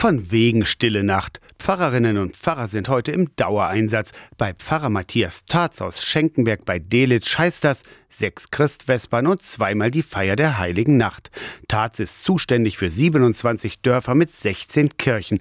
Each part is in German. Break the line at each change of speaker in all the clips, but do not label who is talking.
Von wegen Stille Nacht. Pfarrerinnen und Pfarrer sind heute im Dauereinsatz. Bei Pfarrer Matthias Tarz aus Schenkenberg bei Delitzsch heißt das sechs Christvespern und zweimal die Feier der Heiligen Nacht. Tarz ist zuständig für 27 Dörfer mit 16 Kirchen.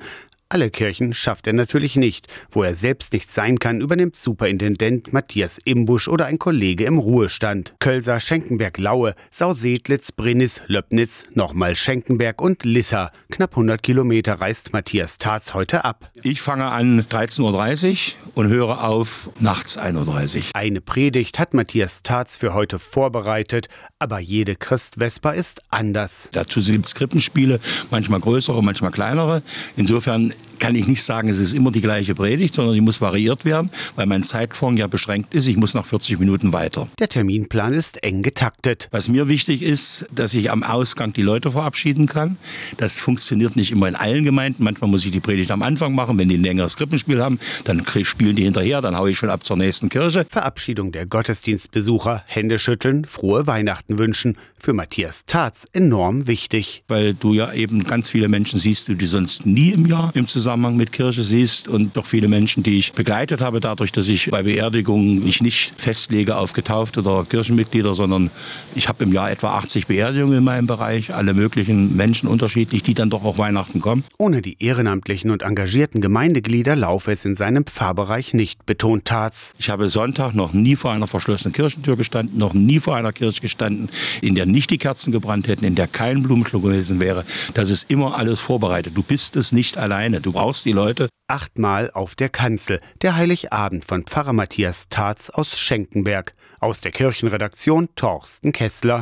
Alle Kirchen schafft er natürlich nicht. Wo er selbst nicht sein kann, übernimmt Superintendent Matthias Imbusch oder ein Kollege im Ruhestand. Kölser, Schenkenberg, Laue, Sausedlitz, Brinnis, Löbnitz, nochmal Schenkenberg und Lissa. Knapp 100 Kilometer reist Matthias Tarz heute ab.
Ich fange an 13.30 Uhr und höre auf nachts 1.30 Uhr.
Eine Predigt hat Matthias Tarz für heute vorbereitet, aber jede Christvesper ist anders.
Dazu gibt es Krippenspiele, manchmal größere, manchmal kleinere. Insofern it. Kann ich nicht sagen, es ist immer die gleiche Predigt, sondern die muss variiert werden, weil mein Zeitfonds ja beschränkt ist. Ich muss nach 40 Minuten weiter.
Der Terminplan ist eng getaktet.
Was mir wichtig ist, dass ich am Ausgang die Leute verabschieden kann. Das funktioniert nicht immer in allen Gemeinden. Manchmal muss ich die Predigt am Anfang machen. Wenn die ein längeres Krippenspiel haben, dann spielen die hinterher, dann haue ich schon ab zur nächsten Kirche.
Verabschiedung der Gottesdienstbesucher, Hände schütteln, frohe Weihnachten wünschen. Für Matthias Tatz enorm wichtig.
Weil du ja eben ganz viele Menschen siehst, die sonst nie im Jahr im Zusammenhang Zusammenhang mit Kirche siehst und doch viele Menschen, die ich begleitet habe, dadurch, dass ich bei Beerdigungen mich nicht festlege auf getaufte oder Kirchenmitglieder, sondern ich habe im Jahr etwa 80 Beerdigungen in meinem Bereich, alle möglichen Menschen unterschiedlich, die dann doch auch Weihnachten kommen.
Ohne die ehrenamtlichen und engagierten Gemeindeglieder laufe es in seinem Pfarrbereich nicht, betont Tarz.
Ich habe Sonntag noch nie vor einer verschlossenen Kirchentür gestanden, noch nie vor einer Kirche gestanden, in der nicht die Kerzen gebrannt hätten, in der kein Blumenschluck gewesen wäre. Das ist immer alles vorbereitet. Du bist es nicht alleine. Du brauchst die Leute.
Achtmal auf der Kanzel, der Heiligabend von Pfarrer Matthias Tarz aus Schenkenberg. Aus der Kirchenredaktion Torsten Kessler.